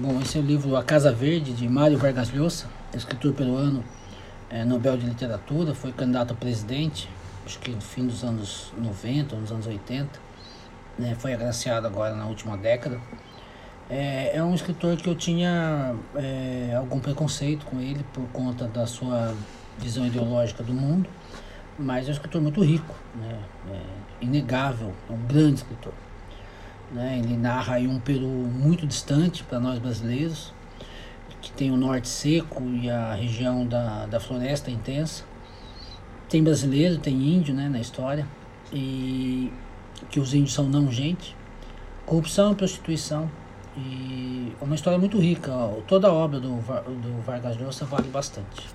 Bom, esse é o livro A Casa Verde, de Mário Vargas Llosa, escritor peruano, é, Nobel de Literatura, foi candidato a presidente, acho que no fim dos anos 90, nos anos 80, né, foi agraciado agora na última década. É, é um escritor que eu tinha é, algum preconceito com ele por conta da sua visão ideológica do mundo, mas é um escritor muito rico, né, é inegável, é um grande escritor. Né? Ele narra aí um Peru muito distante para nós brasileiros, que tem o norte seco e a região da, da floresta intensa. Tem brasileiro, tem índio né, na história, e que os índios são não gente. Corrupção e prostituição. E é uma história muito rica. Toda a obra do, do Vargas Llosa vale bastante.